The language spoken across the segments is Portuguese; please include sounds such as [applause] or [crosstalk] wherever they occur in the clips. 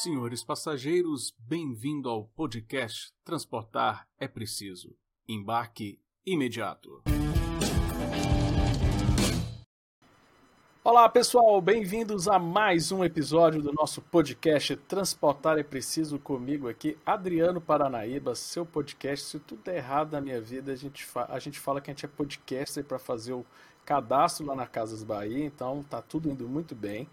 Senhores passageiros, bem-vindo ao podcast Transportar é Preciso. Embarque imediato. Olá pessoal, bem-vindos a mais um episódio do nosso podcast Transportar é Preciso comigo aqui, Adriano Paranaíba, seu podcast. Se tudo der errado na minha vida, a gente, a gente fala que a gente é podcaster para fazer o cadastro lá na Casas Bahia, então tá tudo indo muito bem.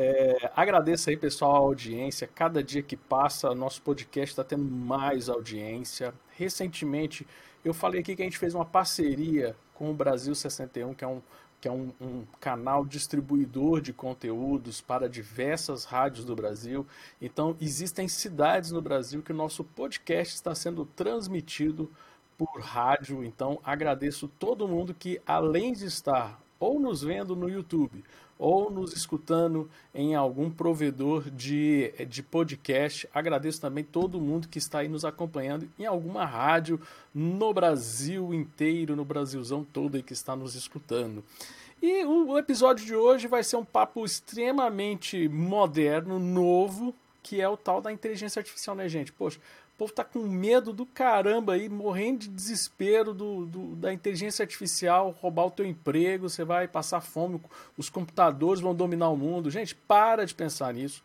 É, agradeço aí, pessoal, a audiência. Cada dia que passa, nosso podcast está tendo mais audiência. Recentemente, eu falei aqui que a gente fez uma parceria com o Brasil 61, que é um, que é um, um, canal distribuidor de conteúdos para diversas rádios do Brasil. Então, existem cidades no Brasil que o nosso podcast está sendo transmitido por rádio. Então, agradeço todo mundo que, além de estar ou nos vendo no YouTube ou nos escutando em algum provedor de, de podcast. Agradeço também todo mundo que está aí nos acompanhando em alguma rádio no Brasil inteiro, no Brasilzão todo aí que está nos escutando. E o episódio de hoje vai ser um papo extremamente moderno, novo, que é o tal da inteligência artificial, né, gente? Poxa, o povo tá com medo do caramba aí, morrendo de desespero do, do, da inteligência artificial roubar o teu emprego, você vai passar fome, os computadores vão dominar o mundo. Gente, para de pensar nisso.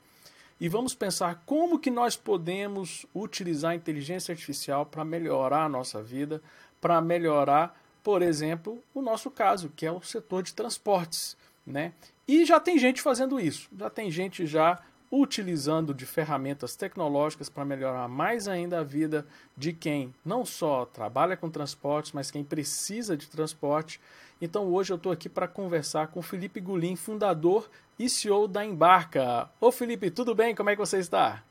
E vamos pensar como que nós podemos utilizar a inteligência artificial para melhorar a nossa vida, para melhorar, por exemplo, o nosso caso, que é o setor de transportes. Né? E já tem gente fazendo isso, já tem gente já utilizando de ferramentas tecnológicas para melhorar mais ainda a vida de quem não só trabalha com transportes, mas quem precisa de transporte. Então hoje eu estou aqui para conversar com Felipe Gulim, fundador e CEO da Embarca. Ô Felipe, tudo bem? Como é que você está?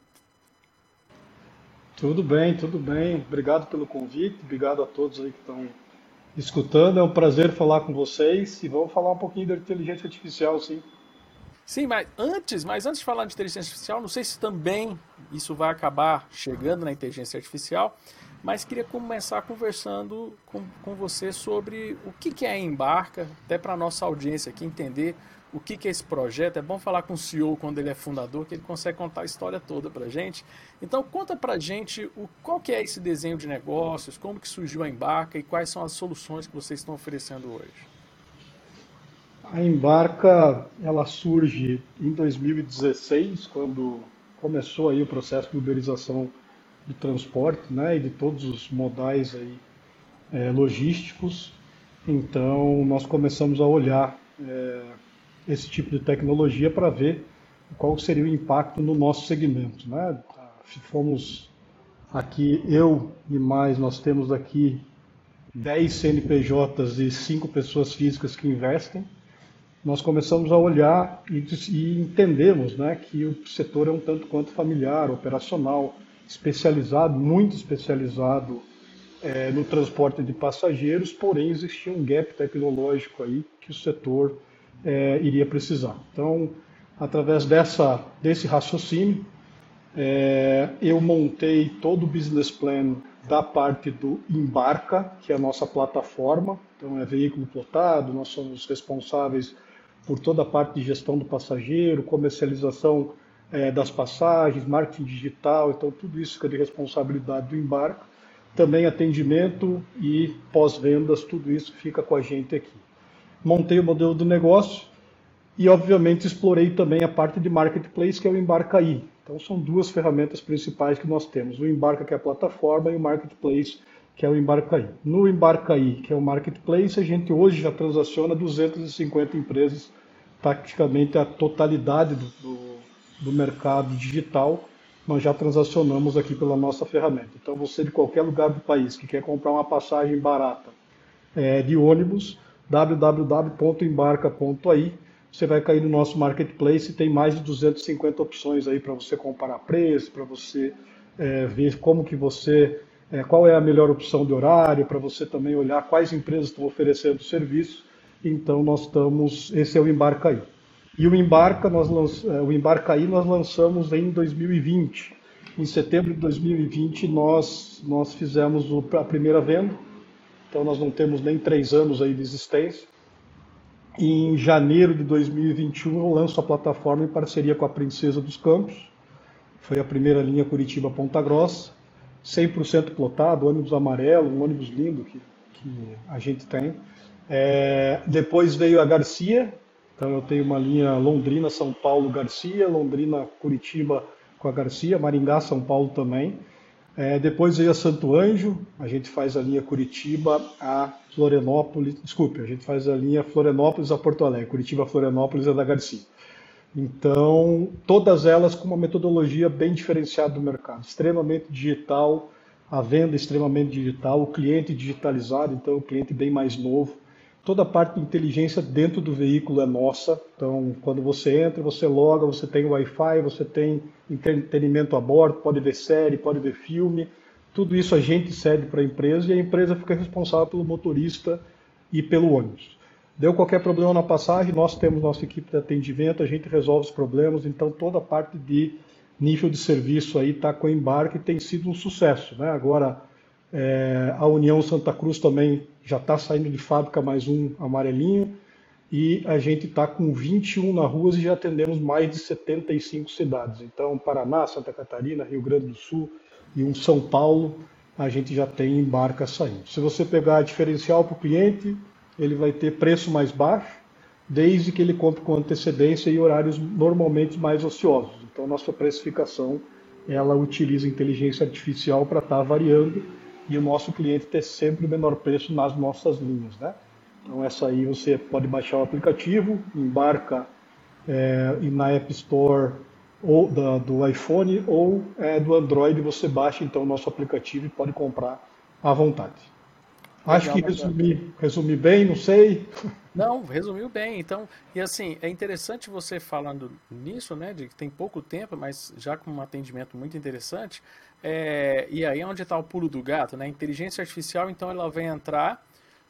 Tudo bem, tudo bem. Obrigado pelo convite, obrigado a todos aí que estão escutando. É um prazer falar com vocês e vamos falar um pouquinho da inteligência artificial, sim. Sim, mas antes, mas antes de falar de inteligência artificial, não sei se também isso vai acabar chegando na inteligência artificial, mas queria começar conversando com, com você sobre o que, que é a Embarca, até para a nossa audiência aqui entender o que, que é esse projeto. É bom falar com o CEO quando ele é fundador, que ele consegue contar a história toda para gente. Então conta para gente o, qual que é esse desenho de negócios, como que surgiu a Embarca e quais são as soluções que vocês estão oferecendo hoje. A Embarca ela surge em 2016, quando começou aí o processo de uberização de transporte, né, e de todos os modais aí é, logísticos. Então nós começamos a olhar é, esse tipo de tecnologia para ver qual seria o impacto no nosso segmento, né? Fomos aqui eu e mais nós temos aqui 10 CNPJs e 5 pessoas físicas que investem nós começamos a olhar e, e entendemos né, que o setor é um tanto quanto familiar, operacional, especializado, muito especializado é, no transporte de passageiros, porém existia um gap tecnológico aí que o setor é, iria precisar. Então, através dessa, desse raciocínio, é, eu montei todo o business plan da parte do Embarca, que é a nossa plataforma, então é veículo plotado, nós somos responsáveis por toda a parte de gestão do passageiro, comercialização é, das passagens, marketing digital, então tudo isso fica de responsabilidade do embarque. Também atendimento e pós-vendas, tudo isso fica com a gente aqui. Montei o modelo do negócio e, obviamente, explorei também a parte de marketplace, que é o Embarcaí. Então, são duas ferramentas principais que nós temos: o Embarca, que é a plataforma, e o Marketplace, que é o Embarcaí. No Embarcaí, que é o marketplace, a gente hoje já transaciona 250 empresas, praticamente a totalidade do, do, do mercado digital, nós já transacionamos aqui pela nossa ferramenta. Então, você de qualquer lugar do país que quer comprar uma passagem barata é, de ônibus, www.embarca.ai, você vai cair no nosso marketplace e tem mais de 250 opções aí para você comparar preço, para você é, ver como que você é, qual é a melhor opção de horário, para você também olhar quais empresas estão oferecendo serviço. Então nós estamos, esse é o Embarcaí. E o Embarca, nós é, o Embarcaí nós lançamos em 2020. Em setembro de 2020 nós, nós fizemos a primeira venda, então nós não temos nem três anos aí de existência. Em janeiro de 2021 eu lanço a plataforma em parceria com a Princesa dos Campos foi a primeira linha Curitiba-Ponta Grossa, 100% plotado, ônibus amarelo, um ônibus lindo que, que a gente tem. É, depois veio a Garcia, então eu tenho uma linha Londrina, São Paulo, Garcia, Londrina, Curitiba com a Garcia, Maringá, São Paulo também. É, depois veio a Santo Anjo, a gente faz a linha Curitiba a Florianópolis, desculpe, a gente faz a linha Florianópolis a Porto Alegre, Curitiba, Florianópolis é da Garcia. Então, todas elas com uma metodologia bem diferenciada do mercado, extremamente digital, a venda extremamente digital, o cliente digitalizado, então o cliente bem mais novo. Toda a parte de inteligência dentro do veículo é nossa. Então, quando você entra, você loga, você tem Wi-Fi, você tem entretenimento a bordo, pode ver série, pode ver filme. Tudo isso a gente cede para a empresa e a empresa fica responsável pelo motorista e pelo ônibus. Deu qualquer problema na passagem, nós temos nossa equipe de atendimento, a gente resolve os problemas, então toda a parte de nível de serviço aí está com embarque tem sido um sucesso. Né? Agora, é, a União Santa Cruz também já está saindo de fábrica mais um amarelinho e a gente está com 21 na ruas e já atendemos mais de 75 cidades. Então, Paraná, Santa Catarina, Rio Grande do Sul e um São Paulo, a gente já tem embarca saindo. Se você pegar diferencial para o cliente, ele vai ter preço mais baixo, desde que ele compre com antecedência e horários normalmente mais ociosos. Então, nossa precificação ela utiliza inteligência artificial para estar tá variando e o nosso cliente ter sempre o menor preço nas nossas linhas. Né? Então, essa aí você pode baixar o aplicativo, embarca é, na App Store ou da, do iPhone ou é, do Android, você baixa então o nosso aplicativo e pode comprar à vontade. Acho que resumi, resumi bem, não sei. Não, resumiu bem. Então, e assim, é interessante você falando nisso, né? De que tem pouco tempo, mas já com um atendimento muito interessante. É, e aí é onde está o pulo do gato, né? A inteligência artificial, então, ela vem entrar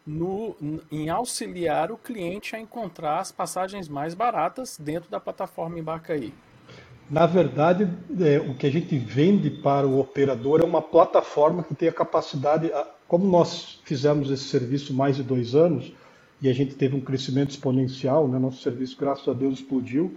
no, em auxiliar o cliente a encontrar as passagens mais baratas dentro da plataforma Embarcaí. Na verdade, é, o que a gente vende para o operador é uma plataforma que tem a capacidade, como nós fizemos esse serviço mais de dois anos e a gente teve um crescimento exponencial, né, nosso serviço, graças a Deus, explodiu,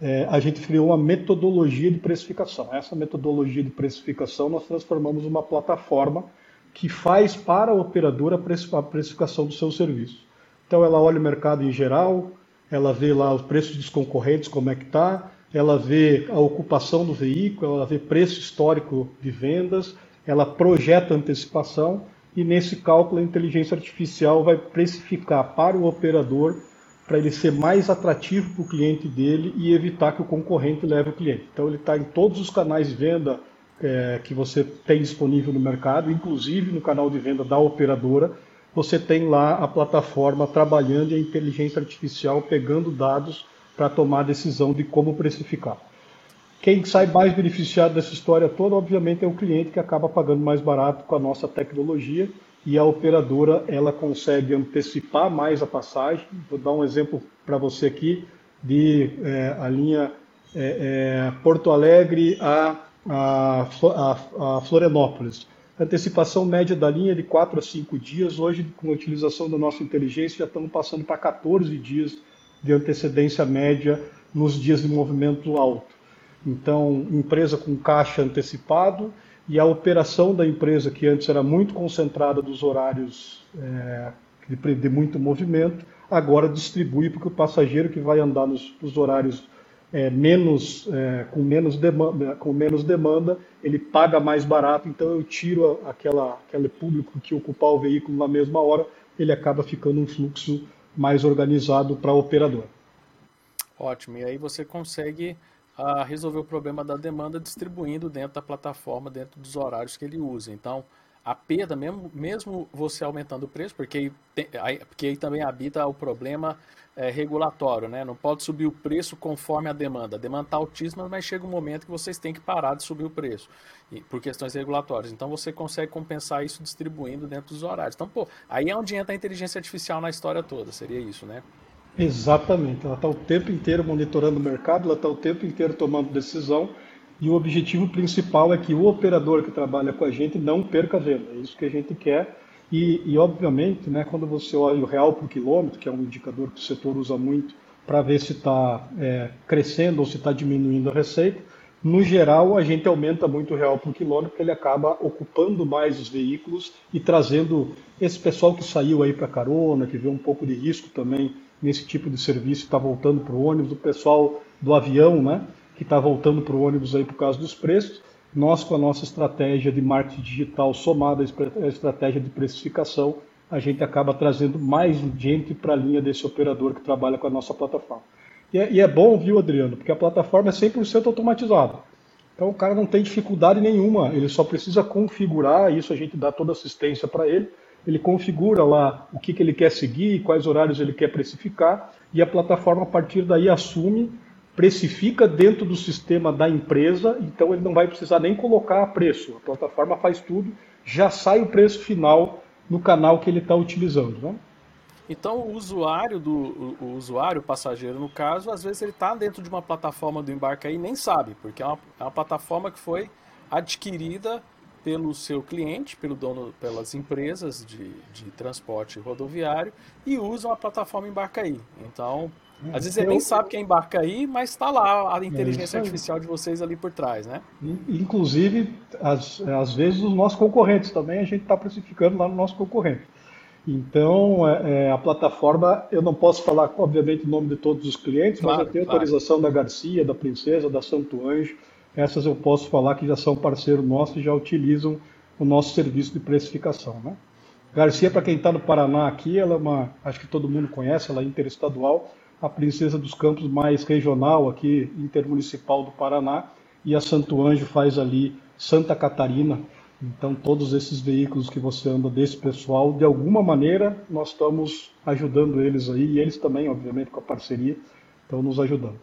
é, a gente criou uma metodologia de precificação. Essa metodologia de precificação nós transformamos numa plataforma que faz para a operadora a precificação do seu serviço. Então ela olha o mercado em geral, ela vê lá os preços dos concorrentes, como é que está, ela vê a ocupação do veículo, ela vê preço histórico de vendas, ela projeta antecipação e nesse cálculo a inteligência artificial vai precificar para o operador para ele ser mais atrativo para o cliente dele e evitar que o concorrente leve o cliente. Então ele está em todos os canais de venda é, que você tem disponível no mercado, inclusive no canal de venda da operadora, você tem lá a plataforma trabalhando e a inteligência artificial pegando dados para tomar a decisão de como precificar. Quem sai mais beneficiado dessa história toda, obviamente, é o cliente que acaba pagando mais barato com a nossa tecnologia e a operadora ela consegue antecipar mais a passagem. Vou dar um exemplo para você aqui de é, a linha é, é, Porto Alegre a, a, a, a Florianópolis. A antecipação média da linha é de 4 a 5 dias. Hoje, com a utilização da nossa inteligência, já estamos passando para 14 dias de antecedência média nos dias de movimento alto. Então, empresa com caixa antecipado e a operação da empresa, que antes era muito concentrada dos horários é, de, de, muito movimento, agora distribui porque o passageiro que vai andar nos, nos horários é, menos, é, com, menos demanda, com menos demanda, ele paga mais barato, então eu tiro aquela, aquele público que ocupar o veículo na mesma hora, ele acaba ficando um fluxo mais organizado para a operadora. Ótimo, e aí você consegue a resolver o problema da demanda distribuindo dentro da plataforma, dentro dos horários que ele usa. Então, a perda, mesmo, mesmo você aumentando o preço, porque aí, tem, aí, porque aí também habita o problema é, regulatório, né? Não pode subir o preço conforme a demanda. A demanda está altíssima, mas chega um momento que vocês têm que parar de subir o preço, por questões regulatórias. Então, você consegue compensar isso distribuindo dentro dos horários. Então, pô, aí é onde entra a inteligência artificial na história toda, seria isso, né? Exatamente, ela está o tempo inteiro monitorando o mercado, ela está o tempo inteiro tomando decisão e o objetivo principal é que o operador que trabalha com a gente não perca a venda, é isso que a gente quer. E, e obviamente, né, quando você olha o real por quilômetro, que é um indicador que o setor usa muito para ver se está é, crescendo ou se está diminuindo a receita, no geral, a gente aumenta muito o real por quilômetro, porque ele acaba ocupando mais os veículos e trazendo esse pessoal que saiu aí para carona, que vê um pouco de risco também nesse tipo de serviço, está voltando para o ônibus, o pessoal do avião, né, que está voltando para o ônibus aí por causa dos preços. Nós, com a nossa estratégia de marketing digital somada à estratégia de precificação, a gente acaba trazendo mais gente para a linha desse operador que trabalha com a nossa plataforma. E é, e é bom, viu, Adriano, porque a plataforma é 100% automatizada. Então o cara não tem dificuldade nenhuma, ele só precisa configurar, isso a gente dá toda assistência para ele, ele configura lá o que, que ele quer seguir, quais horários ele quer precificar, e a plataforma a partir daí assume, precifica dentro do sistema da empresa, então ele não vai precisar nem colocar preço, a plataforma faz tudo, já sai o preço final no canal que ele está utilizando. Né? Então o usuário do o, usuário, o passageiro no caso, às vezes ele está dentro de uma plataforma do embarque e nem sabe, porque é uma, é uma plataforma que foi adquirida pelo seu cliente, pelo dono, pelas empresas de, de transporte rodoviário e usam a plataforma Embarcaí. Então, às vezes ele nem sabe que é Embarcaí, mas está lá a inteligência é artificial de vocês ali por trás, né? Inclusive, às, às vezes os nossos concorrentes também a gente está precificando lá no nosso concorrente. Então, é, é, a plataforma, eu não posso falar, obviamente, o nome de todos os clientes, claro, mas eu tenho claro. autorização da Garcia, da Princesa, da Santo Anjo. Essas eu posso falar que já são parceiro nosso e já utilizam o nosso serviço de precificação. Né? Garcia, para quem está no Paraná aqui, ela é uma, acho que todo mundo conhece, ela é interestadual, a Princesa dos Campos mais regional aqui, intermunicipal do Paraná, e a Santo Anjo faz ali Santa Catarina, então, todos esses veículos que você anda desse pessoal, de alguma maneira, nós estamos ajudando eles aí, e eles também, obviamente, com a parceria, estão nos ajudando.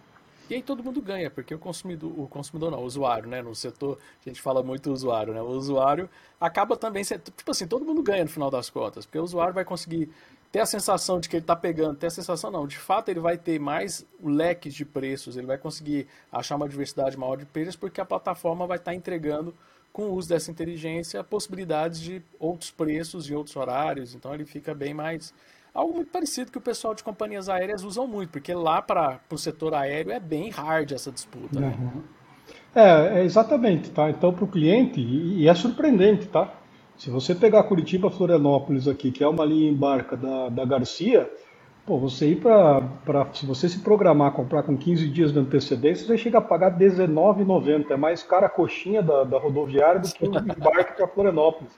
E aí todo mundo ganha, porque o consumidor, o consumidor não, o usuário, né? No setor, a gente fala muito usuário, né? O usuário acaba também sendo, tipo assim, todo mundo ganha no final das contas, porque o usuário vai conseguir ter a sensação de que ele está pegando, ter a sensação não, de fato ele vai ter mais leques de preços, ele vai conseguir achar uma diversidade maior de preços, porque a plataforma vai estar tá entregando com o uso dessa inteligência, possibilidades de outros preços e outros horários. Então ele fica bem mais. Algo muito parecido que o pessoal de companhias aéreas usam muito, porque lá para o setor aéreo é bem hard essa disputa. Né? Uhum. É, é, exatamente, tá? Então para o cliente, e, e, é surpreendente, tá? Se você pegar Curitiba Florianópolis aqui, que é uma linha embarca da, da Garcia, Pô, você ir para. Se você se programar comprar com 15 dias de antecedência, você chega a pagar R$19,90. É mais cara a coxinha da, da rodoviária do que o embarque para Florianópolis.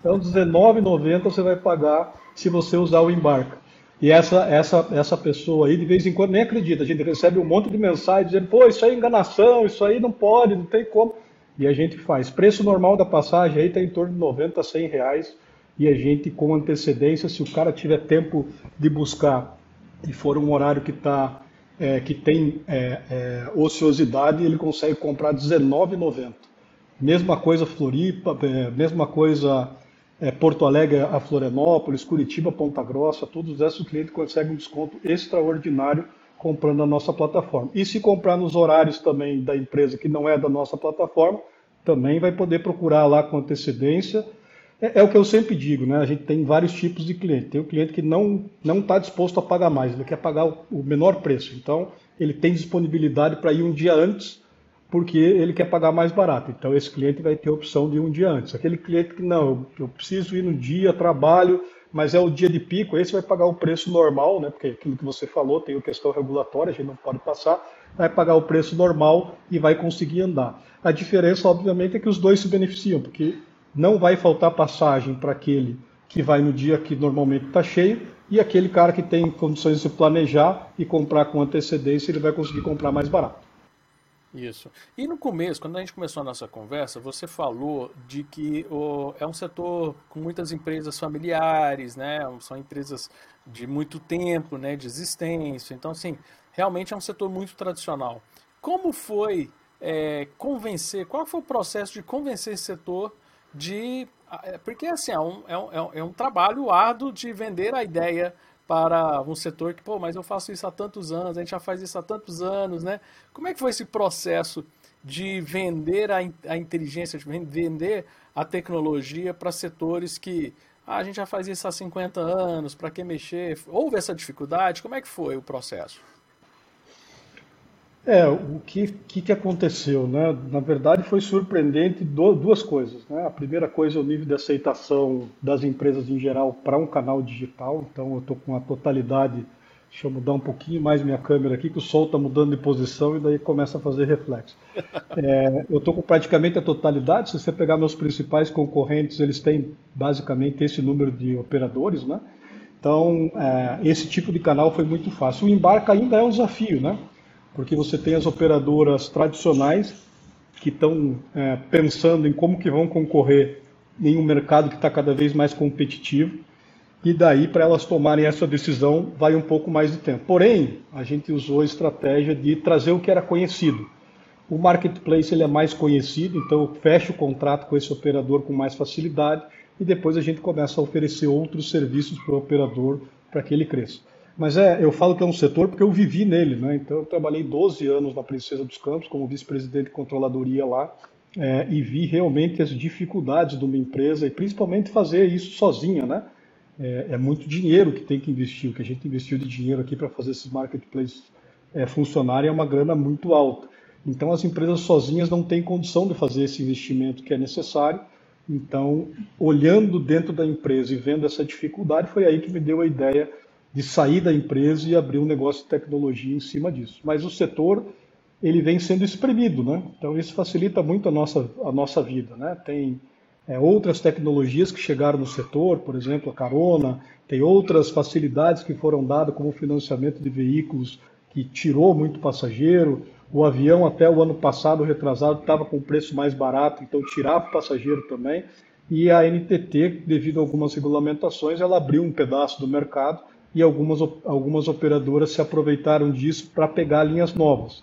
Então, R$19,90 você vai pagar se você usar o embarque. E essa, essa, essa pessoa aí, de vez em quando, nem acredita. A gente recebe um monte de mensagens dizendo: pô, isso aí é enganação, isso aí não pode, não tem como. E a gente faz. Preço normal da passagem aí está em torno de 90 a 100 reais e a gente, com antecedência, se o cara tiver tempo de buscar e for um horário que, tá, é, que tem é, é, ociosidade, ele consegue comprar R$19,90. Mesma coisa Floripa, é, mesma coisa é, Porto Alegre a Florianópolis, Curitiba, Ponta Grossa, todos esses clientes conseguem um desconto extraordinário comprando a nossa plataforma. E se comprar nos horários também da empresa que não é da nossa plataforma, também vai poder procurar lá com antecedência é, é, o que eu sempre digo, né? A gente tem vários tipos de cliente. Tem o cliente que não não está disposto a pagar mais, ele quer pagar o, o menor preço. Então, ele tem disponibilidade para ir um dia antes, porque ele quer pagar mais barato. Então, esse cliente vai ter a opção de um dia antes. Aquele cliente que não, eu, eu preciso ir no dia, trabalho, mas é o dia de pico, esse vai pagar o preço normal, né? Porque aquilo que você falou tem a questão regulatória, a gente não pode passar, vai pagar o preço normal e vai conseguir andar. A diferença, obviamente, é que os dois se beneficiam, porque não vai faltar passagem para aquele que vai no dia que normalmente está cheio e aquele cara que tem condições de se planejar e comprar com antecedência, ele vai conseguir comprar mais barato. Isso. E no começo, quando a gente começou a nossa conversa, você falou de que oh, é um setor com muitas empresas familiares, né? São empresas de muito tempo, né? De existência. Então, assim, realmente é um setor muito tradicional. Como foi é, convencer? Qual foi o processo de convencer esse setor de. É, porque assim, é, é um, é um, é um trabalho árduo de vender a ideia para um setor que, pô, mas eu faço isso há tantos anos, a gente já faz isso há tantos anos, né? Como é que foi esse processo de vender a, a inteligência, de vender a tecnologia para setores que ah, a gente já faz isso há 50 anos, para que mexer? Houve essa dificuldade? Como é que foi o processo? É, o que, que, que, aconteceu, né? Na verdade, foi surpreendente duas coisas. Né? A primeira coisa é o nível de aceitação das empresas em geral para um canal digital. Então, eu estou com a totalidade. Deixa eu mudar um pouquinho mais minha câmera aqui, que o sol está mudando de posição e daí começa a fazer reflexo. [laughs] É, eu estou com praticamente a totalidade. Se você pegar meus principais concorrentes, eles têm basicamente esse número de operadores, né? Então, é, esse tipo de canal foi muito fácil. O embarque ainda é um desafio, né? Porque você tem as operadoras tradicionais que estão é, pensando em como que vão concorrer em um mercado que está cada vez mais competitivo, e daí para elas tomarem essa decisão vai um pouco mais de tempo. Porém, a gente usou a estratégia de trazer o que era conhecido. O marketplace ele é mais conhecido, então eu fecho o contrato com esse operador com mais facilidade e depois a gente começa a oferecer outros serviços para o operador para que ele cresça. Mas é, eu falo que é um setor porque eu vivi nele, né? Então eu trabalhei 12 anos na Princesa dos Campos como vice-presidente de controladoria lá é, e vi realmente as dificuldades de uma empresa e principalmente fazer isso sozinha, né? É, é muito dinheiro que tem que investir, o que a gente investiu de dinheiro aqui para fazer esses marketplaces é, funcionarem é uma grana muito alta. Então as empresas sozinhas não têm condição de fazer esse investimento que é necessário. Então, olhando dentro da empresa e vendo essa dificuldade, foi aí que me deu a ideia de sair da empresa e abrir um negócio de tecnologia em cima disso. Mas o setor ele vem sendo espremido, né? Então isso facilita muito a nossa, a nossa vida, né? Tem é, outras tecnologias que chegaram no setor, por exemplo, a carona, tem outras facilidades que foram dadas, como o financiamento de veículos, que tirou muito passageiro. O avião, até o ano passado, retrasado, estava com preço mais barato, então tirava o passageiro também. E a NTT, devido a algumas regulamentações, ela abriu um pedaço do mercado e algumas, algumas operadoras se aproveitaram disso para pegar linhas novas.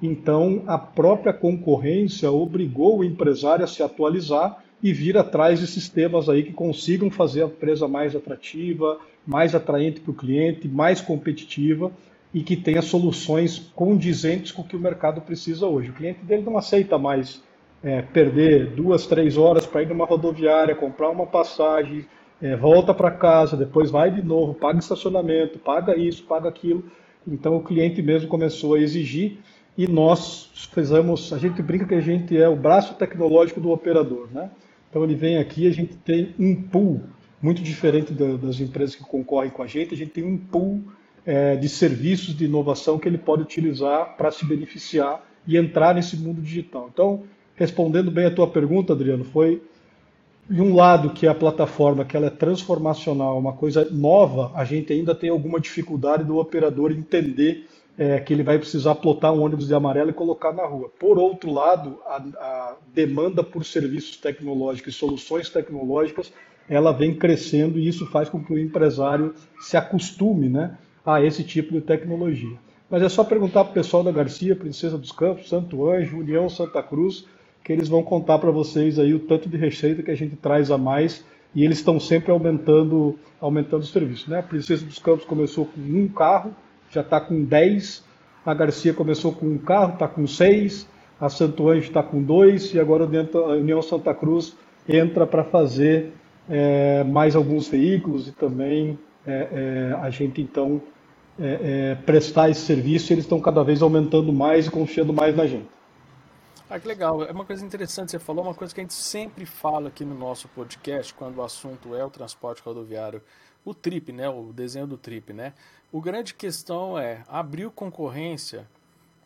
Então, a própria concorrência obrigou o empresário a se atualizar e vir atrás de sistemas aí que consigam fazer a empresa mais atrativa, mais atraente para o cliente, mais competitiva e que tenha soluções condizentes com o que o mercado precisa hoje. O cliente dele não aceita mais é, perder duas, três horas para ir numa rodoviária, comprar uma passagem, é, volta para casa, depois vai de novo, paga estacionamento, paga isso, paga aquilo. Então o cliente mesmo começou a exigir e nós fizemos, a gente brinca que a gente é o braço tecnológico do operador, né? Então ele vem aqui, a gente tem um pool muito diferente das empresas que concorrem com a gente, a gente tem um pool é, de serviços de inovação que ele pode utilizar para se beneficiar e entrar nesse mundo digital. Então, respondendo bem a tua pergunta, Adriano, foi de um lado que é a plataforma que ela é transformacional, uma coisa nova, a gente ainda tem alguma dificuldade do operador entender é, que ele vai precisar plotar um ônibus de amarelo e colocar na rua. Por outro lado, a, a demanda por serviços tecnológicos e soluções tecnológicas ela vem crescendo e isso faz com que o empresário se acostume né, a esse tipo de tecnologia. Mas é só perguntar para o pessoal da Garcia, Princesa dos Campos, Santo Anjo, União Santa Cruz, que eles vão contar para vocês aí o tanto de receita que a gente traz a mais e eles estão sempre aumentando, aumentando o serviço. Né? A Princesa dos Campos começou com um carro, já está com 10, a Garcia começou com um carro, está com seis, a Santo Anjo está com dois e agora a União Santa Cruz entra para fazer é, mais alguns veículos e também é, é, a gente então é, é, prestar esse serviço eles estão cada vez aumentando mais e confiando mais na gente. Ah, que legal. É uma coisa interessante você falou, uma coisa que a gente sempre fala aqui no nosso podcast, quando o assunto é o transporte rodoviário, o TRIP, né? O desenho do TRIP, né? O grande questão é, abriu concorrência,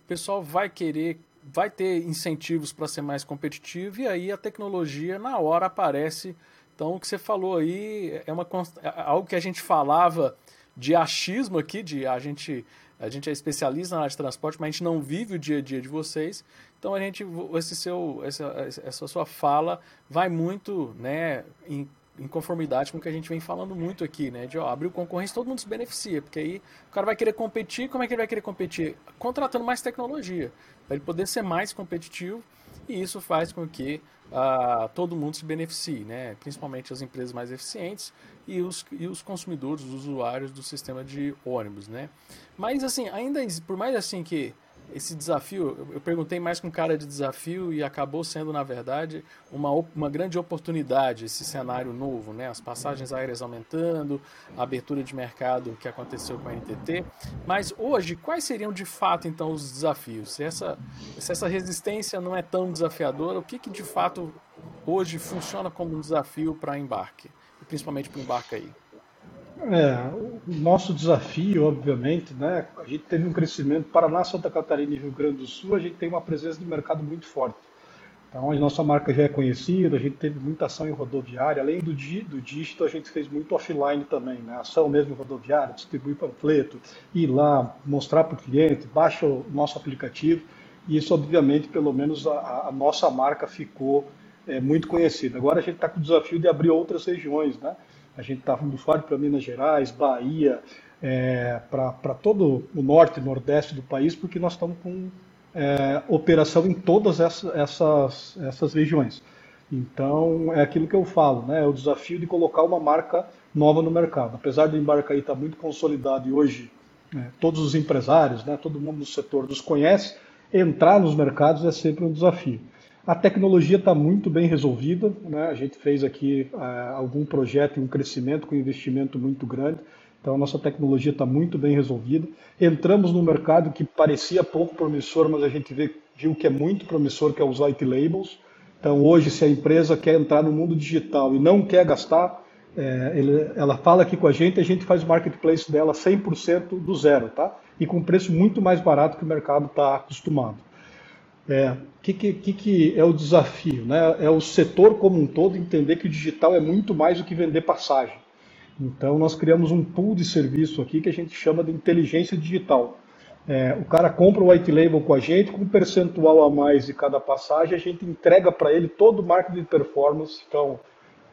o pessoal vai querer, vai ter incentivos para ser mais competitivo e aí a tecnologia na hora aparece. Então, o que você falou aí é uma é algo que a gente falava de achismo aqui, de a gente a gente é especialista na área de transporte, mas a gente não vive o dia a dia de vocês. Então a gente, esse seu, essa, essa sua fala vai muito, né, em, em, conformidade com o que a gente vem falando muito aqui, né, de ó, abrir concorrência, todo mundo se beneficia, porque aí o cara vai querer competir, como é que ele vai querer competir? Contratando mais tecnologia, para ele poder ser mais competitivo, e isso faz com que uh, todo mundo se beneficie, né, principalmente as empresas mais eficientes e os, e os consumidores, os usuários do sistema de ônibus, né. Mas assim, ainda por mais assim que esse desafio, eu perguntei mais com cara de desafio e acabou sendo, na verdade, uma, uma grande oportunidade esse cenário novo, né? As passagens aéreas aumentando, a abertura de mercado que aconteceu com a NTT. Mas hoje, quais seriam de fato, então, os desafios? Se essa, se essa resistência não é tão desafiadora, o que, que de fato hoje funciona como um desafio para embarque? Principalmente para o embarque aí? É, o nosso desafio, obviamente, né? A gente teve um crescimento, Paraná, Santa Catarina e Rio Grande do Sul, a gente tem uma presença de mercado muito forte. Então, a nossa marca já é conhecida, a gente teve muita ação em rodoviária, além do, do dígito, a gente fez muito offline também, né? Ação mesmo em rodoviária, distribuir panfleto, ir lá, mostrar para o cliente, baixa o nosso aplicativo, e isso, obviamente, pelo menos a, a nossa marca ficou é, muito conhecida. Agora a gente está com o desafio de abrir outras regiões, né? A gente está indo fora para Minas Gerais, Bahia, é, para todo o norte e nordeste do país, porque nós estamos com é, operação em todas essas, essas, essas regiões. Então, é aquilo que eu falo, né? é o desafio de colocar uma marca nova no mercado. Apesar do Embarcaí estar tá muito consolidado e hoje é, todos os empresários, né, todo mundo no setor nos conhece, entrar nos mercados é sempre um desafio. A tecnologia está muito bem resolvida, né? a gente fez aqui uh, algum projeto e um crescimento com investimento muito grande, então a nossa tecnologia está muito bem resolvida. Entramos no mercado que parecia pouco promissor, mas a gente vê, viu que é muito promissor, que é os white labels. Então hoje, se a empresa quer entrar no mundo digital e não quer gastar, é, ele, ela fala aqui com a gente, a gente faz o marketplace dela 100% do zero, tá? E com preço muito mais barato que o mercado está acostumado. É, que, que, que, é o desafio? Né? É o setor como um todo entender que o digital é muito mais do que vender passagem. Então, nós criamos um pool de serviço aqui que a gente chama de inteligência digital. É, o cara compra o white label com a gente, com um percentual a mais de cada passagem, a gente entrega para ele todo o marketing de performance. Então,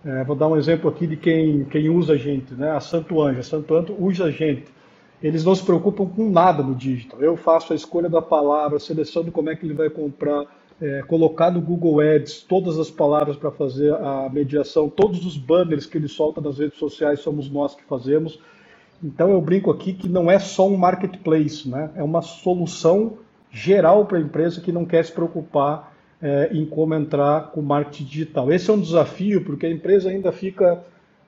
é, vou dar um exemplo aqui de quem, quem usa a gente, né? a Santo Anjo. A Santo Anjo usa a gente eles não se preocupam com nada no digital. Eu faço a escolha da palavra, de como é que ele vai comprar, é, colocar no Google Ads todas as palavras para fazer a mediação, todos os banners que ele solta nas redes sociais somos nós que fazemos. Então eu brinco aqui que não é só um marketplace, né? é uma solução geral para a empresa que não quer se preocupar é, em como entrar com marketing digital. Esse é um desafio porque a empresa ainda fica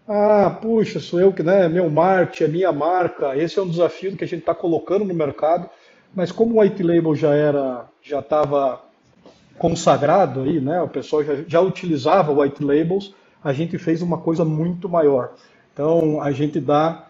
ah, puxa, sou eu que, né, meu marketing, é minha marca. Esse é um desafio que a gente está colocando no mercado. Mas como o white label já era, já estava consagrado aí, né, o pessoal já, já utilizava white labels, a gente fez uma coisa muito maior. Então a gente dá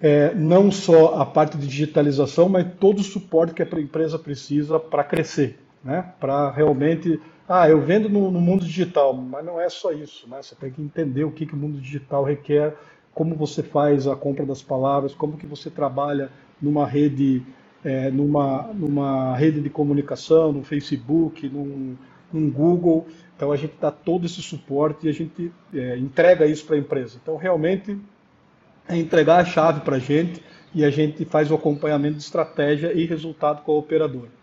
é, não só a parte de digitalização, mas todo o suporte que a empresa precisa para crescer, né, para realmente ah, eu vendo no, no, mundo digital, mas não é só isso, né? Você tem que entender o que, que o mundo digital requer, como você faz a compra das palavras, como que você trabalha numa rede, é, numa, numa rede de comunicação, no Facebook, num, num Google. Então a gente dá todo esse suporte e a gente é, entrega isso para a empresa. Então realmente é entregar a chave para a gente e a gente faz o acompanhamento de estratégia e resultado com a operadora.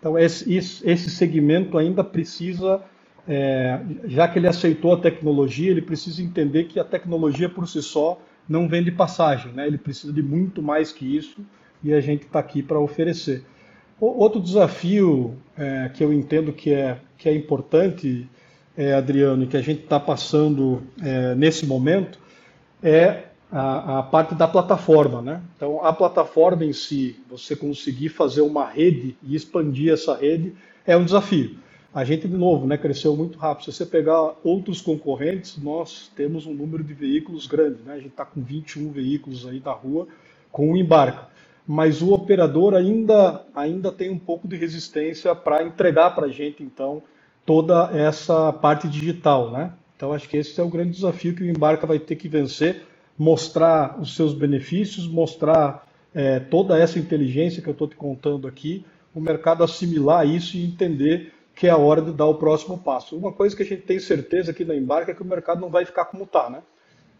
Então, esse, esse segmento ainda precisa, é, já que ele aceitou a tecnologia, ele precisa entender que a tecnologia por si só não vende passagem, né? ele precisa de muito mais que isso e a gente está aqui para oferecer. O, outro desafio é, que eu entendo que é, que é importante, é, Adriano, e que a gente está passando é, nesse momento, é a, a, parte da plataforma. Né? Então, a plataforma em si, você conseguir fazer uma rede e expandir essa rede é um desafio. A gente, de novo, né, cresceu muito rápido. Se você pegar outros concorrentes, nós temos um número de veículos grande. Né? A gente está com 21 veículos aí na rua com o embarca. Mas o operador ainda, ainda tem um pouco de resistência para entregar para a gente, então, toda essa parte digital. Né? Então, acho que esse é o grande desafio que o embarca vai ter que vencer mostrar os seus benefícios, mostrar é, toda essa inteligência que eu estou te contando aqui, o mercado assimilar isso e entender que é a hora de dar o próximo passo. Uma coisa que a gente tem certeza aqui na Embarca é que o mercado não vai ficar como está, né?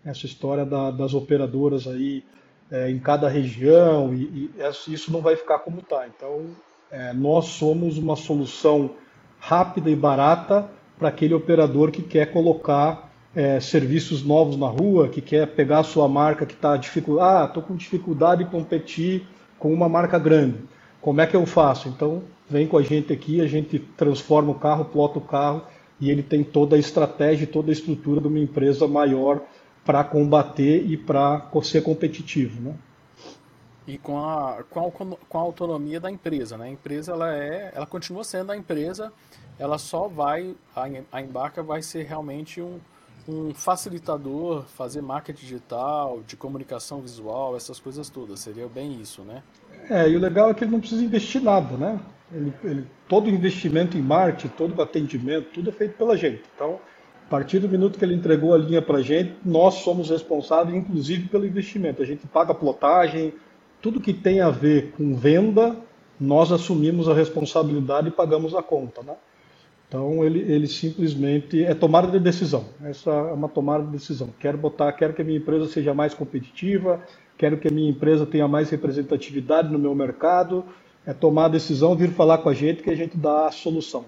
Essa história da, das operadoras aí é, em cada região, e, e, isso não vai ficar como está. Então, é, nós somos uma solução rápida e barata para aquele operador que quer colocar é, serviços novos na rua, que quer pegar a sua marca que está dificuldade, ah, com dificuldade de competir com uma marca grande. Como é que eu faço? Então, vem com a gente aqui, a gente transforma o carro, plota o carro e ele tem toda a estratégia, toda a estrutura de uma empresa maior para combater e para ser competitivo, né? E com a, com a, com a autonomia da empresa, né? A empresa ela é, ela continua sendo a empresa, ela só vai a, a Embarca vai ser realmente um, um facilitador, fazer marketing digital, de comunicação visual, essas coisas todas. Seria bem isso, né? É, e o legal é que ele não precisa investir nada, né? Ele, ele, todo investimento em marketing, todo atendimento, tudo é feito pela gente. Então, a partir do minuto que ele entregou a linha para a gente, nós somos responsáveis, inclusive, pelo investimento. A gente paga plotagem, tudo que tem a ver com venda, nós assumimos a responsabilidade e pagamos a conta, né? Então ele, ele simplesmente é tomada de decisão. Essa é uma tomada de decisão. Quero botar, quero que a minha empresa seja mais competitiva, quero que a minha empresa tenha mais representatividade no meu mercado. É tomar a decisão, vir falar com a gente que a gente dá a solução.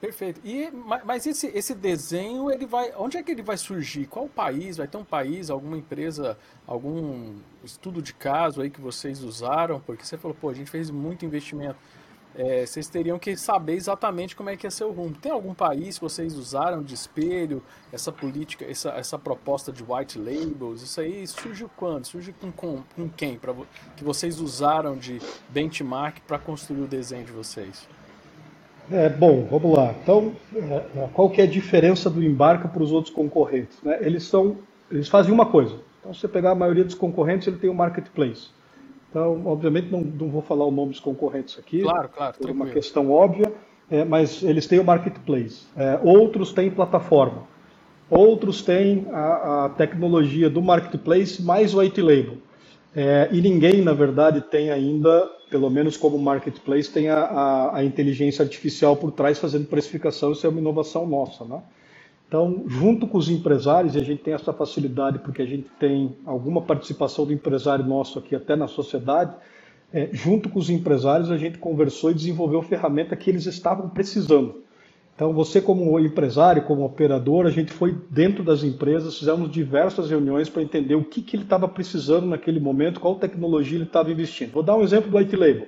Perfeito. E, mas esse, esse desenho, ele vai. Onde é que ele vai surgir? Qual país? Vai ter um país, alguma empresa, algum estudo de caso aí que vocês usaram? Porque você falou, pô, a gente fez muito investimento é, vocês teriam que saber exatamente como é que é seu rumo. Tem algum país que vocês usaram de espelho, essa política, essa, essa proposta de white labels? Isso aí surgiu quando? Surgiu com, com, com quem? Pra, que vocês usaram de benchmark para construir o desenho de vocês? É, bom, vamos lá. Então, é, qual que é a diferença do embarca para os outros concorrentes? Né? Eles, são, eles fazem uma coisa. Então, se você pegar a maioria dos concorrentes, ele tem um marketplace. Então, obviamente, não, não vou falar o nome dos concorrentes aqui, claro, claro, por uma questão óbvia, é, mas eles têm o marketplace. É, outros têm plataforma. Outros têm a, a, tecnologia do marketplace mais o white label. É, e ninguém, na verdade, tem ainda, pelo menos como marketplace, tem a, a, a inteligência artificial por trás fazendo precificação. Isso é uma inovação nossa, né? Então, junto com os empresários, e a gente tem essa facilidade porque a gente tem alguma participação do empresário nosso aqui até na sociedade, é, junto com os empresários a gente conversou e desenvolveu ferramenta que eles estavam precisando. Então, você como empresário, como operador, a gente foi dentro das empresas, fizemos diversas reuniões para entender o que, que ele estava precisando naquele momento, qual tecnologia ele estava investindo. Vou dar um exemplo do White Label.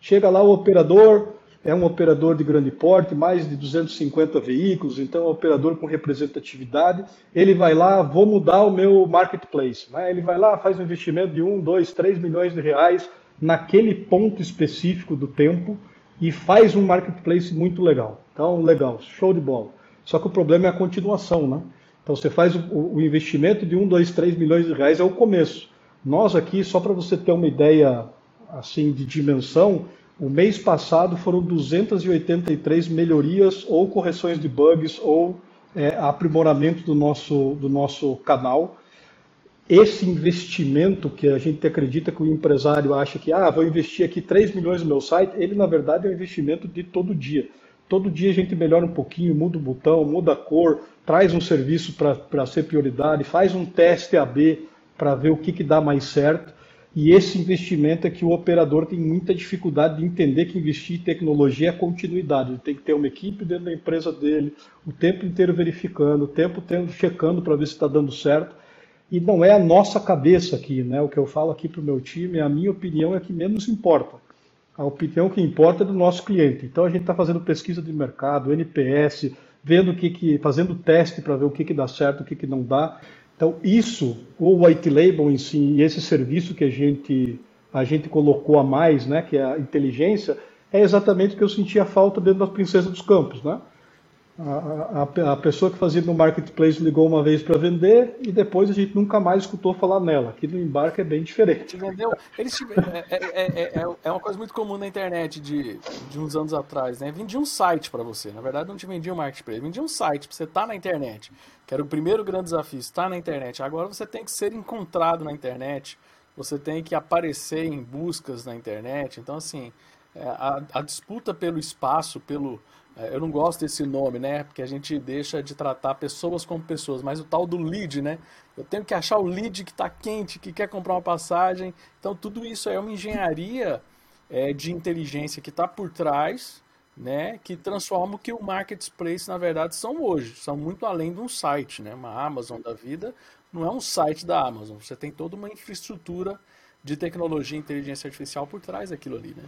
Chega lá o operador, é um operador de grande porte, mais de 250 veículos, então é um operador com representatividade. Ele vai lá, vou mudar o meu marketplace. Né? Ele vai lá, faz um investimento de 1, 2, 3 milhões de reais naquele ponto específico do tempo e faz um marketplace muito legal. Então, legal, show de bola. Só que o problema é a continuação, né? Então, você faz o, o investimento de 1, 2, 3 milhões de reais, é o começo. Nós aqui, só para você ter uma ideia assim de dimensão, o mês passado foram 283 melhorias ou correções de bugs ou é, aprimoramento do nosso, do nosso canal. Esse investimento que a gente acredita que o empresário acha que ah, vou investir aqui 3 milhões no meu site, ele na verdade é um investimento de todo dia. Todo dia a gente melhora um pouquinho, muda o botão, muda a cor, traz um serviço para ser prioridade, faz um teste AB para ver o que, que dá mais certo. E esse investimento é que o operador tem muita dificuldade de entender que investir em tecnologia é continuidade. Ele tem que ter uma equipe dentro da empresa dele, o tempo inteiro verificando, o tempo inteiro checando para ver se está dando certo. E não é a nossa cabeça aqui, né? O que eu falo aqui para o meu time, a minha opinião é que menos importa. A opinião que importa é do nosso cliente. Então a gente está fazendo pesquisa de mercado, NPS, vendo o que, que fazendo teste para ver o que, que dá certo, o que, que não dá. Então, isso, o white label em si, e esse serviço que a gente, a gente colocou a mais, né, que é a inteligência, é exatamente o que eu sentia falta dentro da Princesa dos Campos. Né? A, a, pessoa que fazia no marketplace ligou uma vez para vender e depois a gente nunca mais escutou falar nela. Aqui no embarque é bem diferente. Eles é, é, é, é, uma coisa muito comum na internet de, de uns anos atrás. Né? Vendia um site para você. Na verdade, não te vendia um marketplace, vendia um site para você estar tá na internet que era o primeiro grande desafio, estar na internet. Agora você tem que ser encontrado na internet, você tem que aparecer em buscas na internet. Então, assim, é, a, a disputa pelo espaço, pelo. É, eu não gosto desse nome, né? Porque a gente deixa de tratar pessoas como pessoas, mas o tal do lead, né? Eu tenho que achar o lead que está quente, que quer comprar uma passagem. Então, tudo isso é uma engenharia é, de inteligência que está por trás né, que transforma o que o marketplace na verdade são hoje, são muito além de um site, né? Uma Amazon da vida não é um site da Amazon, você tem toda uma infraestrutura de tecnologia e inteligência artificial por trás daquilo ali, né?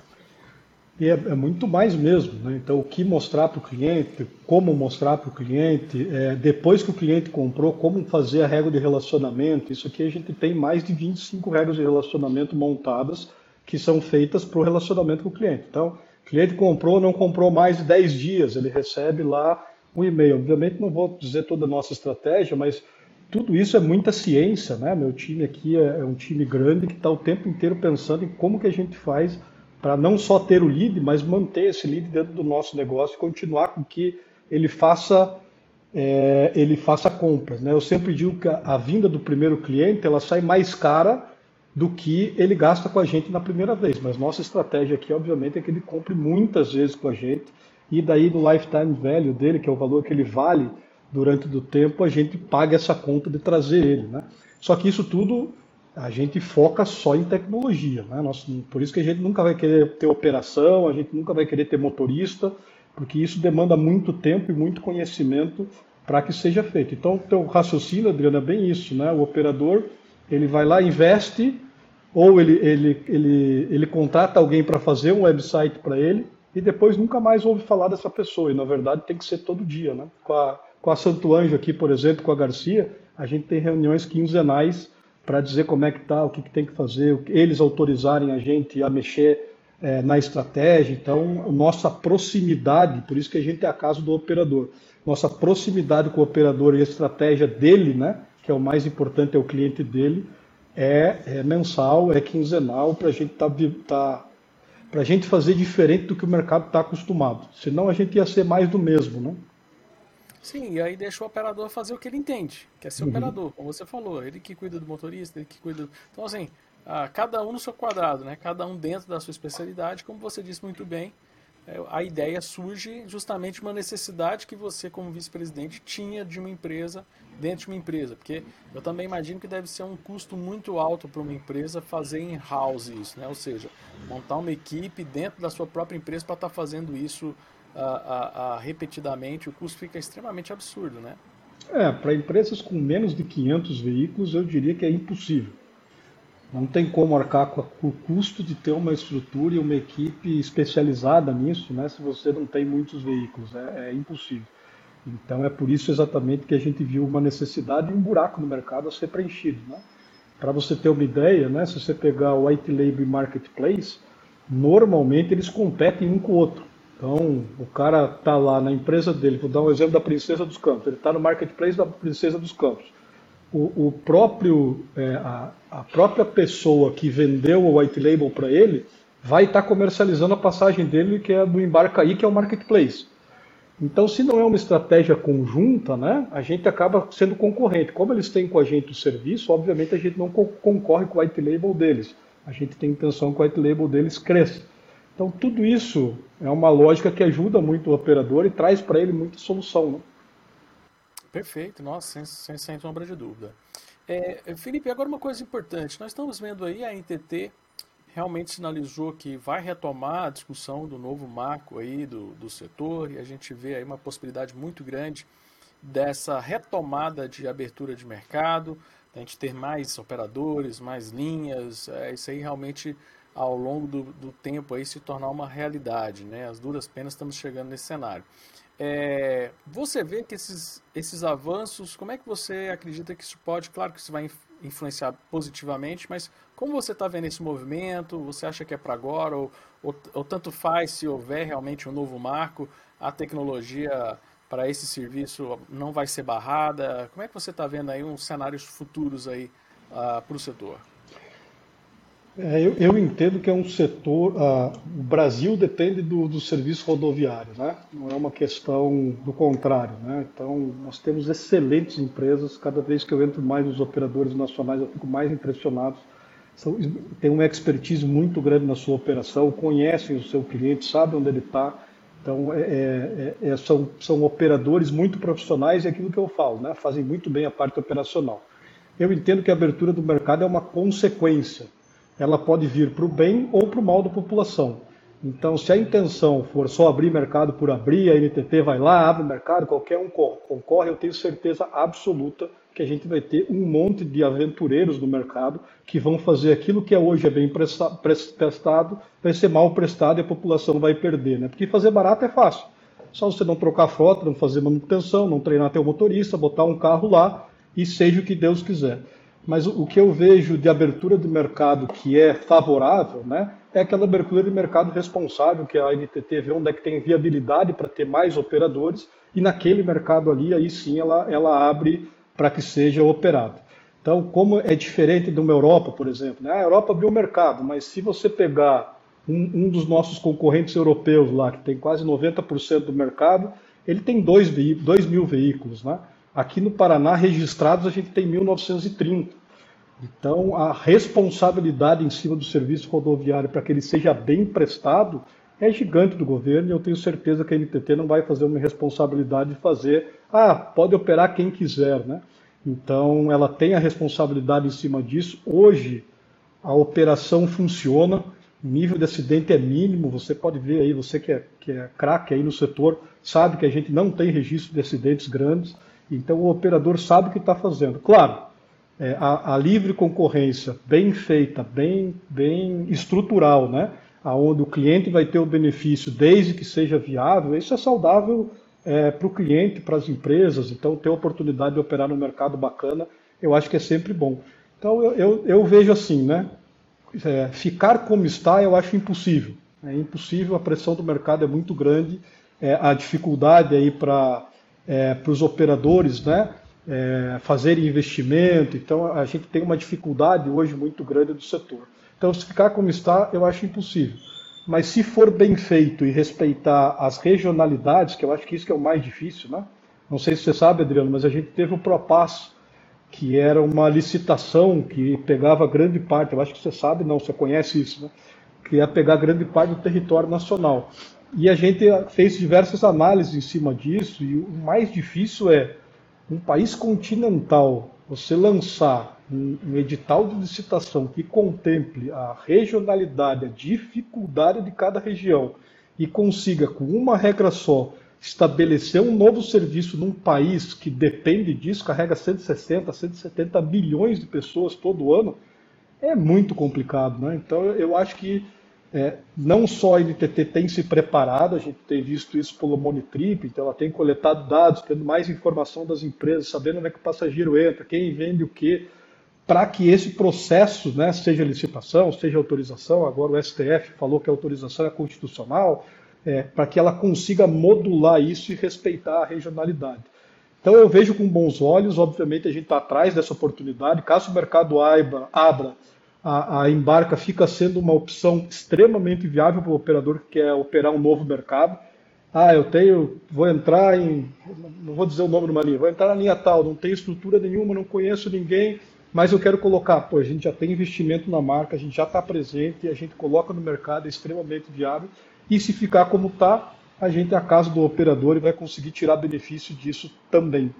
E é, é muito mais mesmo, né? Então, o que mostrar para o cliente, como mostrar para o cliente, é, depois que o cliente comprou, como fazer a regra de relacionamento. Isso aqui a gente tem mais de 25 regras de relacionamento montadas que são feitas para o relacionamento com o cliente. Então, o cliente comprou, não comprou mais de 10 dias, ele recebe lá um e-mail. Obviamente, não vou dizer toda a nossa estratégia, mas tudo isso é muita ciência, né? Meu time aqui é, é um time grande que está o tempo inteiro pensando em como que a gente faz para não só ter o lead, mas manter esse lead dentro do nosso negócio e continuar com que ele faça é, ele faça compras. Né? Eu sempre digo que a, a, vinda do primeiro cliente ela sai mais cara do que ele gasta com a gente na primeira vez. Mas nossa estratégia aqui, obviamente, é que ele compre muitas vezes com a gente e daí no lifetime value dele, que é o valor que ele vale durante o tempo, a gente paga essa conta de trazer ele. Né? Só que isso tudo a gente foca só em tecnologia. Né? Nós, por isso que a gente nunca vai querer ter operação, a gente nunca vai querer ter motorista, porque isso demanda muito tempo e muito conhecimento para que seja feito. Então, o teu raciocínio, Adriano, é bem isso. Né? O operador ele vai lá, investe, ou ele, ele, ele, ele contrata alguém para fazer um website para ele, e depois nunca mais ouve falar dessa pessoa. E, na verdade, tem que ser todo dia. Né? Com, a, com a Santo Anjo aqui, por exemplo, com a Garcia, a gente tem reuniões quinzenais para dizer como é que está, o que, que, tem que fazer, eles autorizarem a gente a mexer é, na estratégia. Então, nossa proximidade, por isso que a gente é a casa do operador, nossa proximidade com o operador e a estratégia dele, né, que é o mais importante, é o cliente dele, é, é mensal, é quinzenal, para a gente tá, tá para a gente fazer diferente do que o mercado está acostumado. Senão a gente ia ser mais do mesmo, né? Sim, e aí deixa o operador fazer o que ele entende, que é ser uhum. operador, como você falou, ele que cuida do motorista, ele que cuida. Então, assim, cada um no seu quadrado, né? cada um dentro da sua especialidade, como você disse muito bem, é, a ideia surge justamente de uma necessidade que você, como vice-presidente, tinha de uma empresa dentro de uma empresa, porque eu também imagino que deve ser um custo muito alto para uma empresa fazer in-house isso, né? ou seja, montar uma equipe dentro da sua própria empresa para estar tá fazendo isso a, a, repetidamente, o custo fica extremamente absurdo, né? É, para empresas com menos de 500 veículos, eu diria que é impossível. Não tem como arcar com o custo de ter uma estrutura e uma equipe especializada nisso, né, se você não tem muitos veículos. É, é impossível. Então é por isso exatamente que a gente viu uma necessidade e um buraco no mercado a ser preenchido. Né? Para você ter uma ideia, né, se você pegar o White Label Marketplace, normalmente eles competem um com o outro. Então, o cara está lá na empresa dele, vou dar um exemplo da Princesa dos Campos, ele está no marketplace da Princesa dos Campos. O, o próprio, é, a, a, própria pessoa que vendeu o white label para ele vai estar tá comercializando a passagem dele, que é do Embarcaí, que é o marketplace. Então, se não é uma estratégia conjunta, né, a gente acaba sendo concorrente. Como eles têm com a gente o serviço, obviamente a gente não concorre com o white label deles. A gente tem intenção que o white label deles cresça. Então, tudo isso é uma lógica que ajuda muito o operador e traz para ele muita solução. Né? Perfeito, nossa, sem, sem, sombra de dúvida. É, Felipe, agora uma coisa importante: nós estamos vendo aí a NTT realmente sinalizou que vai retomar a discussão do novo marco aí do, do setor e a gente vê aí uma possibilidade muito grande dessa retomada de abertura de mercado, a gente ter mais operadores, mais linhas, é, isso aí realmente ao longo do, do, tempo aí se tornar uma realidade, né? As duras penas estamos chegando nesse cenário. É, você vê que esses, esses avanços, como é que você acredita que isso pode, claro que isso vai influenciar positivamente, mas como você está vendo esse movimento? Você acha que é para agora? Ou, ou, ou, tanto faz se houver realmente um novo marco, a tecnologia para esse serviço não vai ser barrada? Como é que você está vendo aí uns cenários futuros aí uh, para o setor? É, eu, eu, entendo que é um setor. Uh, o Brasil depende do, do, serviço rodoviário, né? não é uma questão do contrário. Né? Então, nós temos excelentes empresas. Cada vez que eu entro mais nos operadores nacionais, eu fico mais impressionado. São, tem uma expertise muito grande na sua operação, conhecem o seu cliente, sabem onde ele está. Então, é, é, é, é, são, são operadores muito profissionais é aquilo que eu falo, né? fazem muito bem a parte operacional. Eu entendo que a abertura do mercado é uma consequência ela pode vir para o bem ou para o mal da população. Então, se a intenção for só abrir mercado por abrir, a NTT vai lá, abre mercado, qualquer um concorre, eu tenho certeza absoluta que a gente vai ter um monte de aventureiros no mercado que vão fazer aquilo que é hoje é bem prestado, vai ser mal prestado e a população vai perder. Né? Porque fazer barato é fácil. Só você não trocar frota, não fazer manutenção, não treinar teu motorista, botar um carro lá e seja o que Deus quiser. Mas o que eu vejo de abertura de mercado que é favorável, né, é aquela abertura de mercado responsável que a NTT vê onde é que tem viabilidade para ter mais operadores e naquele mercado ali, aí sim ela, ela abre para que seja operado. Então, como é diferente de uma Europa, por exemplo, né? a Europa abriu o mercado, mas se você pegar um, um, dos nossos concorrentes europeus lá, que tem quase 90% do mercado, ele tem 2 mil veículos. Né? Aqui no Paraná, registrados, a gente tem 1.930. Então, a responsabilidade em cima do serviço rodoviário para que ele seja bem prestado é gigante do governo e eu tenho certeza que a NTT não vai fazer uma responsabilidade de fazer, ah, pode operar quem quiser, né? Então, ela tem a responsabilidade em cima disso. Hoje, a operação funciona, o nível de acidente é mínimo, você pode ver aí, você que é, que é craque aí no setor, sabe que a gente não tem registro de acidentes grandes, então o operador sabe o que está fazendo. Claro, é, a, a, livre concorrência bem feita, bem, bem estrutural, né? onde o cliente vai ter o benefício desde que seja viável, isso é saudável é, para o cliente, para as empresas, então ter a oportunidade de operar no mercado bacana, eu acho que é sempre bom. Então eu, eu, eu vejo assim, né? É, ficar como está eu acho impossível. É impossível, a pressão do mercado é muito grande, é, a dificuldade aí para é, os operadores, né? é, fazer investimento. Então, a gente tem uma dificuldade hoje muito grande do setor. Então, se ficar como está, eu acho impossível. Mas se for bem feito e respeitar as regionalidades, que eu acho que isso que é o mais difícil, né? Não sei se você sabe, Adriano, mas a gente teve o Propass, que era uma licitação que pegava grande parte, eu acho que você sabe, não, você conhece isso, né? Que ia pegar grande parte do território nacional. E a gente fez diversas análises em cima disso, e o mais difícil é um país continental, você lançar um, um edital de licitação que contemple a regionalidade, a dificuldade de cada região e consiga, com uma regra só, estabelecer um novo serviço num país que depende disso, carrega 160, 170 bilhões de pessoas todo ano, é muito complicado. Né? Então, eu acho que é, não só a NTT tem se preparado, a gente tem visto isso pelo Monitrip, então ela tem coletado dados, tendo mais informação das empresas, sabendo onde é que o passageiro entra, quem vende o que, para que esse processo, né, seja licitação, seja autorização, agora o STF falou que a autorização é constitucional, é, para que ela consiga modular isso e respeitar a regionalidade. Então eu vejo com bons olhos, obviamente a gente está atrás dessa oportunidade, caso o mercado abra, abra a, a embarca fica sendo uma opção extremamente viável para o operador que quer operar um novo mercado. Ah, eu tenho, vou entrar em, não vou dizer o nome de uma linha, vou entrar na linha tal, não tenho estrutura nenhuma, não conheço ninguém, mas eu quero colocar, pô, a gente já tem investimento na marca, a gente já está presente, a gente coloca no mercado, é extremamente viável, e se ficar como está, a gente é a casa do operador e vai conseguir tirar benefício disso também.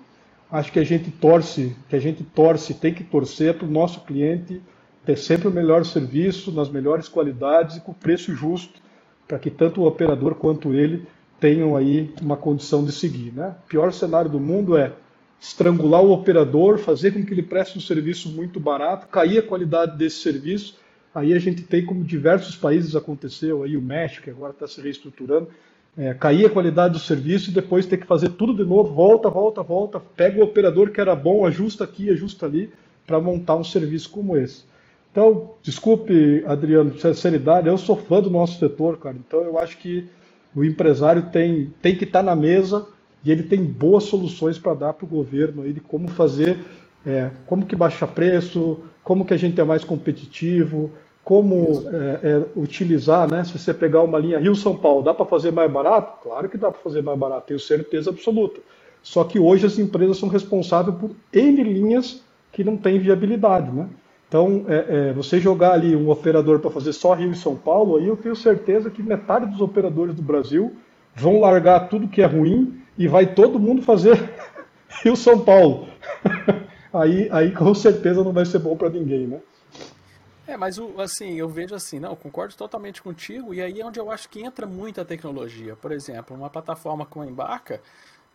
Acho que a gente torce, que a gente torce, tem que torcer para o nosso cliente ter sempre o melhor serviço, nas melhores qualidades e com preço justo, para que tanto o operador quanto ele tenham aí uma condição de seguir. Né? O pior cenário do mundo é estrangular o operador, fazer com que ele preste um serviço muito barato, cair a qualidade desse serviço. Aí a gente tem, como diversos países aconteceu, aí o México, que agora está se reestruturando, é, cair a qualidade do serviço e depois ter que fazer tudo de novo, volta, volta, volta, pega o operador que era bom, ajusta aqui, ajusta ali, para montar um serviço como esse. Então, desculpe, Adriano, sinceridade, eu sou fã do nosso setor, cara. Então, eu acho que o empresário tem, tem que estar tá na mesa e ele tem boas soluções para dar para o governo aí de como fazer, é, como que baixa preço, como que a gente é mais competitivo, como é, é, utilizar, né? Se você pegar uma linha Rio-São Paulo, dá para fazer mais barato? Claro que dá para fazer mais barato, tenho certeza absoluta. Só que hoje as empresas são responsáveis por N linhas que não têm viabilidade, né? Então, é, é, você jogar ali um operador para fazer só Rio e São Paulo, aí eu tenho certeza que metade dos operadores do Brasil vão largar tudo que é ruim e vai todo mundo fazer [laughs] Rio São Paulo. [laughs] aí, aí com certeza não vai ser bom para ninguém, né? É, mas assim, eu vejo assim, não, concordo totalmente contigo, e aí é onde eu acho que entra muita tecnologia. Por exemplo, uma plataforma como a Embarca,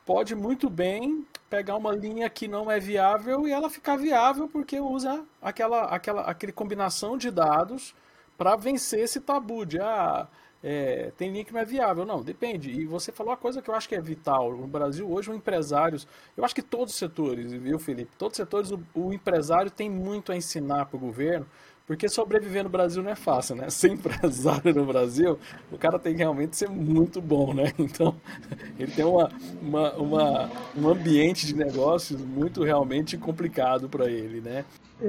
pode muito bem pegar uma linha que não é viável e ela ficar viável porque usa aquela, aquela aquele combinação de dados para vencer esse tabu de ah, é, tem linha que não é viável. Não, depende. E você falou uma coisa que eu acho que é vital. No Brasil, hoje, o empresários, eu acho que todos os setores, viu, Felipe? Todos os setores, o, o empresário tem muito a ensinar para o governo, porque sobreviver no Brasil não é fácil, né? Ser empresário no Brasil, o cara tem que realmente ser muito bom, né? [laughs] Então, ele tem uma, uma, uma um ambiente de negócios muito realmente complicado para ele, né?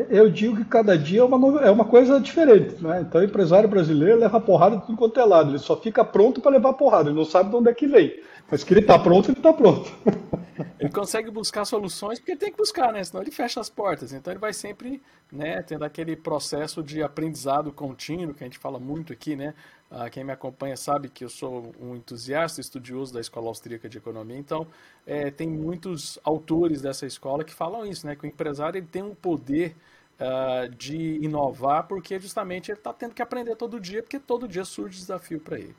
Eu digo que cada dia é uma, é uma coisa diferente, né? Então, o empresário brasileiro leva porrada de tudo quanto é lado. Ele só fica pronto para levar porrada, ele não sabe de onde é que vem. Mas que ele está pronto, ele está pronto. [laughs] Ele consegue buscar soluções porque ele tem que buscar, né? Senão ele fecha as portas. Então ele vai sempre né, tendo aquele processo de aprendizado contínuo que a gente fala muito aqui, né? Ah, quem me acompanha sabe que eu sou um entusiasta, estudioso da Escola Austríaca de Economia. Então é, tem muitos autores dessa escola que falam isso, né? Que o empresário ele tem um poder uh, de inovar porque justamente ele está tendo que aprender todo dia, porque todo dia surge desafio para ele.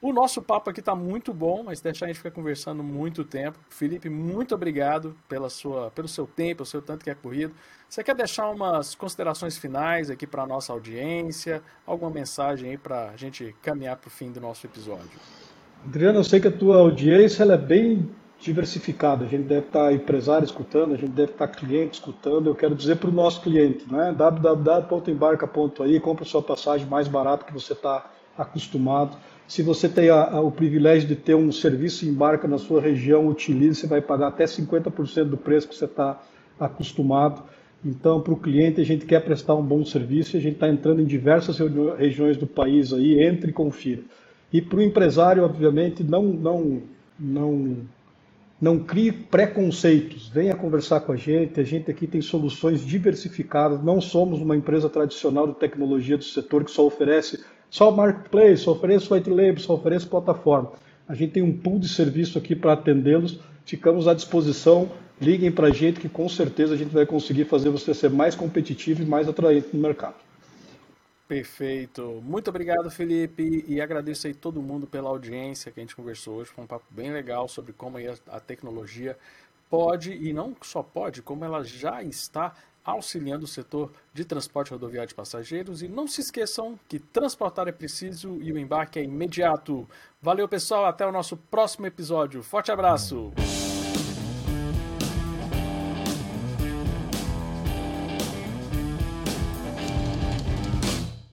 O nosso papo aqui está muito bom, mas deixar a gente ficar conversando muito tempo. Felipe, muito obrigado pela sua, pelo seu tempo, o seu tanto que é corrido. Você quer deixar umas considerações finais aqui para a nossa audiência? Alguma mensagem aí para a gente caminhar para o fim do nosso episódio? Adriano, eu sei que a tua audiência é bem diversificada. A gente deve estar empresário escutando, a gente deve estar cliente escutando. Eu quero dizer para o nosso cliente, né? www.embarca.aí, compra sua passagem mais barata que você está acostumado se você tem a, a, o privilégio de ter um serviço embarca na sua região, utilize, você vai pagar até 50% do preço que você está acostumado. Então, para o cliente, a gente quer prestar um bom serviço e a gente está entrando em diversas regiões do país aí, entre e confira. E para o empresário, obviamente, não, não, não, não crie preconceitos. Venha conversar com a gente. A gente aqui tem soluções diversificadas. Não somos uma empresa tradicional de tecnologia do setor que só oferece só marketplace, só ofereço white label, só ofereço plataforma. A gente tem um pool de serviço aqui para atendê-los. Ficamos à disposição. Liguem para a gente que com certeza a gente vai conseguir fazer você ser mais competitivo e mais atraente no mercado. Perfeito. Muito obrigado, Felipe, e agradeço aí todo mundo pela audiência que a gente conversou hoje. Foi um papo bem legal sobre como a tecnologia pode, e não só pode, como ela já está auxiliando o setor de transporte rodoviário de passageiros. E não se esqueçam que transportar é preciso e o embarque é imediato. Valeu, pessoal. Até o nosso próximo episódio. Forte abraço.